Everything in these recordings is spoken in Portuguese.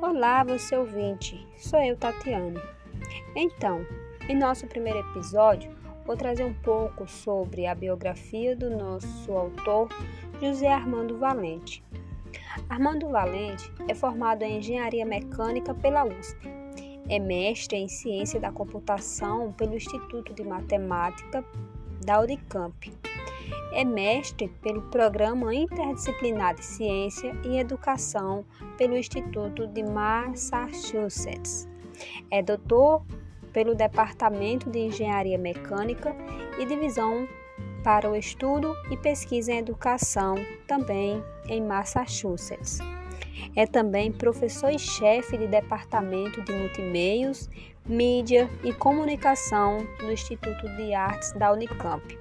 Olá, você ouvinte, sou eu, Tatiane. Então, em nosso primeiro episódio, vou trazer um pouco sobre a biografia do nosso autor, José Armando Valente. Armando Valente é formado em Engenharia Mecânica pela USP. É mestre em Ciência da Computação pelo Instituto de Matemática da Unicamp é mestre pelo Programa Interdisciplinar de Ciência e Educação pelo Instituto de Massachusetts. É doutor pelo Departamento de Engenharia Mecânica e Divisão para o Estudo e Pesquisa em Educação, também em Massachusetts. É também professor e chefe de Departamento de Multimeios, Mídia e Comunicação no Instituto de Artes da Unicamp.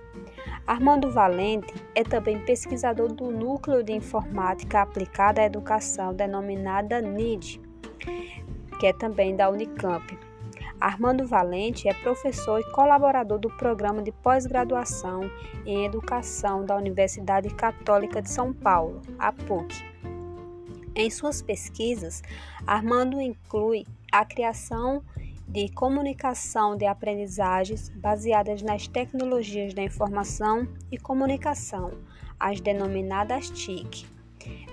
Armando Valente é também pesquisador do Núcleo de Informática Aplicada à Educação, denominada NID, que é também da Unicamp. Armando Valente é professor e colaborador do Programa de Pós-Graduação em Educação da Universidade Católica de São Paulo, a PUC. Em suas pesquisas, Armando inclui a criação de comunicação de aprendizagens baseadas nas tecnologias da informação e comunicação, as denominadas TIC.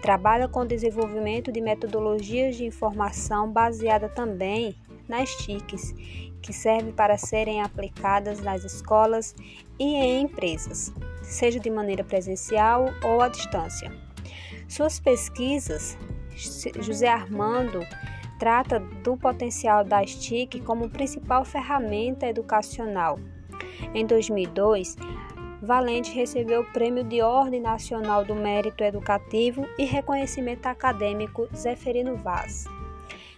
Trabalha com o desenvolvimento de metodologias de informação baseada também nas TICs, que servem para serem aplicadas nas escolas e em empresas, seja de maneira presencial ou à distância. Suas pesquisas, José Armando trata do potencial das TIC como principal ferramenta educacional. Em 2002, Valente recebeu o Prêmio de Ordem Nacional do Mérito Educativo e Reconhecimento Acadêmico Zeferino Vaz.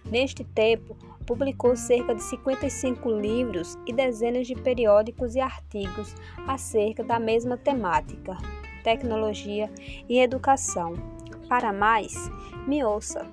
Neste tempo, publicou cerca de 55 livros e dezenas de periódicos e artigos acerca da mesma temática, tecnologia e educação. Para mais, me ouça!